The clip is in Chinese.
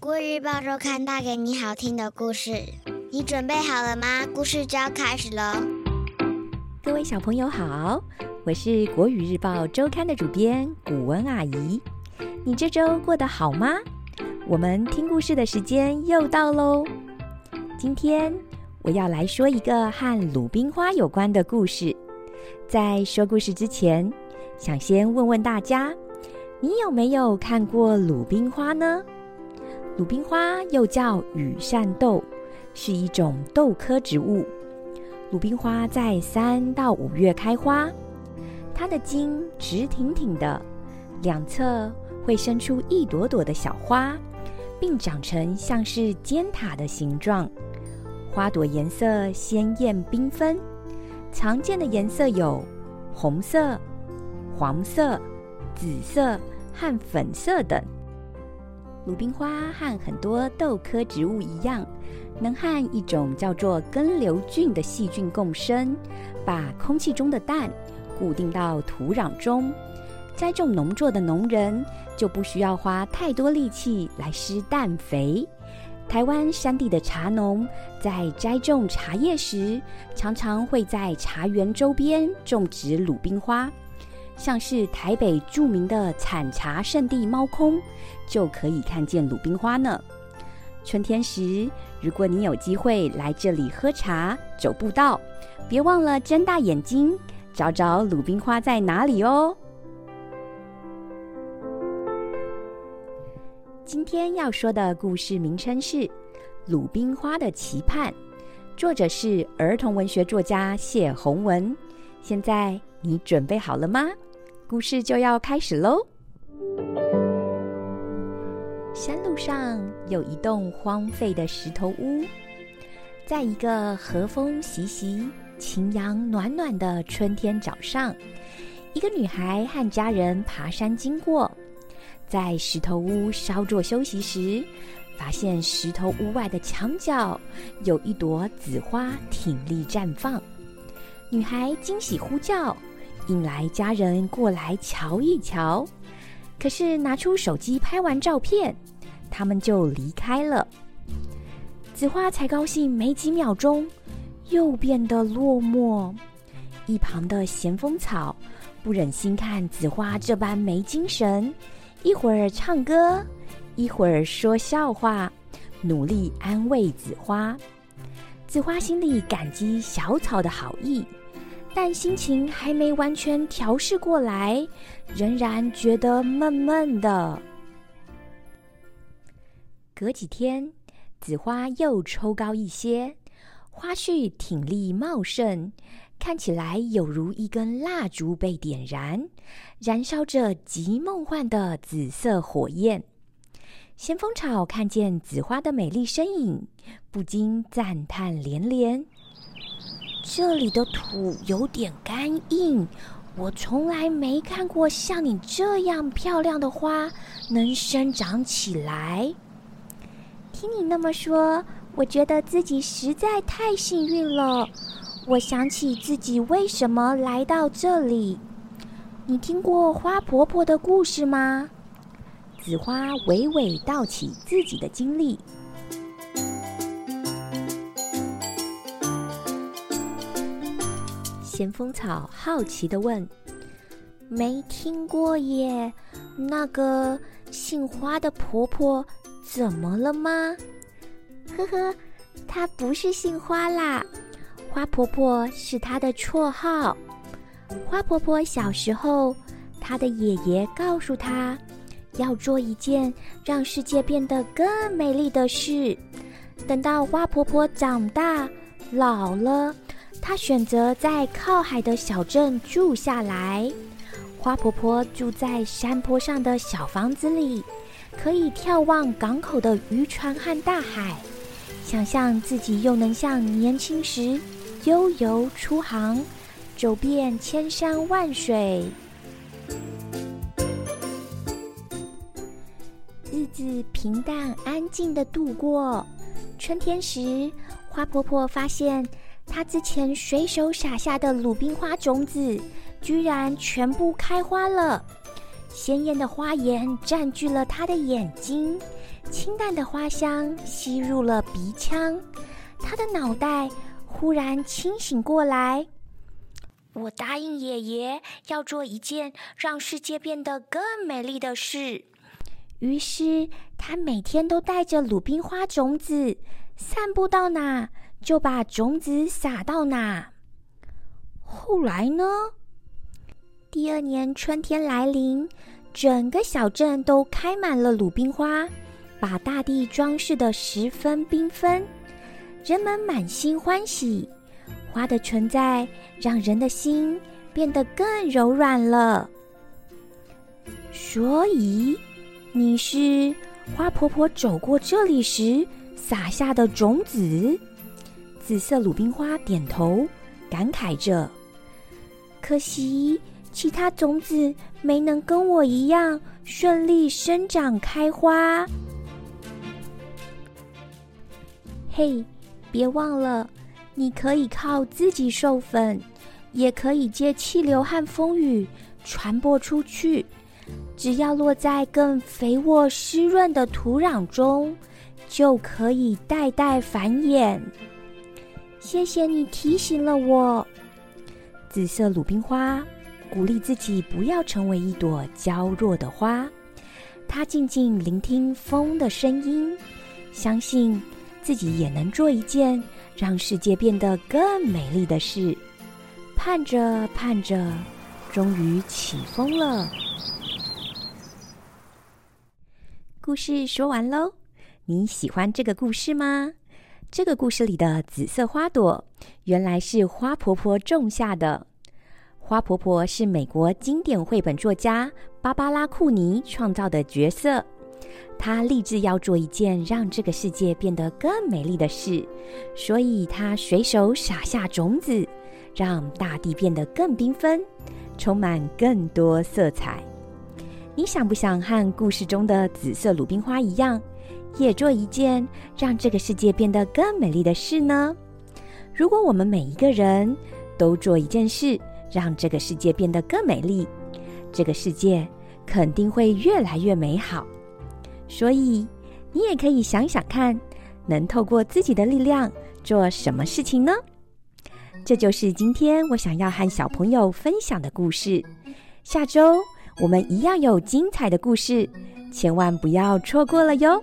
国语日报周刊带给你好听的故事，你准备好了吗？故事就要开始喽！各位小朋友好，我是国语日报周刊的主编古文阿姨。你这周过得好吗？我们听故事的时间又到喽。今天我要来说一个和鲁冰花有关的故事。在说故事之前，想先问问大家，你有没有看过鲁冰花呢？鲁冰花又叫羽扇豆，是一种豆科植物。鲁冰花在三到五月开花，它的茎直挺挺的，两侧会生出一朵朵的小花，并长成像是尖塔的形状。花朵颜色鲜艳缤纷，常见的颜色有红色、黄色、紫色和粉色等。鲁冰花和很多豆科植物一样，能和一种叫做根瘤菌的细菌共生，把空气中的氮固定到土壤中。栽种农作的农人就不需要花太多力气来施氮肥。台湾山地的茶农在栽种茶叶时，常常会在茶园周边种植鲁冰花。像是台北著名的产茶圣地猫空，就可以看见鲁冰花呢。春天时，如果你有机会来这里喝茶、走步道，别忘了睁大眼睛找找鲁冰花在哪里哦。今天要说的故事名称是《鲁冰花的期盼》，作者是儿童文学作家谢宏文。现在你准备好了吗？故事就要开始喽。山路上有一栋荒废的石头屋，在一个和风习习、晴阳暖暖的春天早上，一个女孩和家人爬山经过，在石头屋稍作休息时，发现石头屋外的墙角有一朵紫花挺立绽放，女孩惊喜呼叫。引来家人过来瞧一瞧，可是拿出手机拍完照片，他们就离开了。紫花才高兴没几秒钟，又变得落寞。一旁的咸丰草不忍心看紫花这般没精神，一会儿唱歌，一会儿说笑话，努力安慰紫花。紫花心里感激小草的好意。但心情还没完全调试过来，仍然觉得闷闷的。隔几天，紫花又抽高一些，花絮挺立茂盛，看起来有如一根蜡烛被点燃，燃烧着极梦幻的紫色火焰。咸丰草看见紫花的美丽身影，不禁赞叹连连。这里的土有点干硬，我从来没看过像你这样漂亮的花能生长起来。听你那么说，我觉得自己实在太幸运了。我想起自己为什么来到这里。你听过花婆婆的故事吗？紫花娓娓道起自己的经历。咸丰草好奇的问：“没听过耶，那个姓花的婆婆怎么了吗？”“呵呵，她不是姓花啦，花婆婆是她的绰号。花婆婆小时候，她的爷爷告诉她，要做一件让世界变得更美丽的事。等到花婆婆长大老了。”她选择在靠海的小镇住下来。花婆婆住在山坡上的小房子里，可以眺望港口的渔船和大海，想象自己又能像年轻时悠游出航，走遍千山万水。日子平淡安静的度过。春天时，花婆婆发现。他之前随手撒下的鲁冰花种子，居然全部开花了。鲜艳的花颜占据了他的眼睛，清淡的花香吸入了鼻腔，他的脑袋忽然清醒过来。我答应爷爷要做一件让世界变得更美丽的事，于是他每天都带着鲁冰花种子，散步到哪就把种子撒到哪。后来呢？第二年春天来临，整个小镇都开满了鲁冰花，把大地装饰得十分缤纷，人们满心欢喜。花的存在让人的心变得更柔软了。所以，你是花婆婆走过这里时撒下的种子。紫色鲁冰花点头，感慨着：“可惜。”其他种子没能跟我一样顺利生长开花。嘿，别忘了，你可以靠自己授粉，也可以借气流和风雨传播出去。只要落在更肥沃湿润的土壤中，就可以代代繁衍。谢谢你提醒了我，紫色鲁冰花。鼓励自己不要成为一朵娇弱的花，它静静聆听风的声音，相信自己也能做一件让世界变得更美丽的事。盼着盼着，终于起风了。故事说完喽，你喜欢这个故事吗？这个故事里的紫色花朵，原来是花婆婆种下的。花婆婆是美国经典绘本作家芭芭拉·库尼创造的角色，她立志要做一件让这个世界变得更美丽的事，所以她随手撒下种子，让大地变得更缤纷，充满更多色彩。你想不想和故事中的紫色鲁冰花一样，也做一件让这个世界变得更美丽的事呢？如果我们每一个人都做一件事，让这个世界变得更美丽，这个世界肯定会越来越美好。所以，你也可以想想看，能透过自己的力量做什么事情呢？这就是今天我想要和小朋友分享的故事。下周我们一样有精彩的故事，千万不要错过了哟！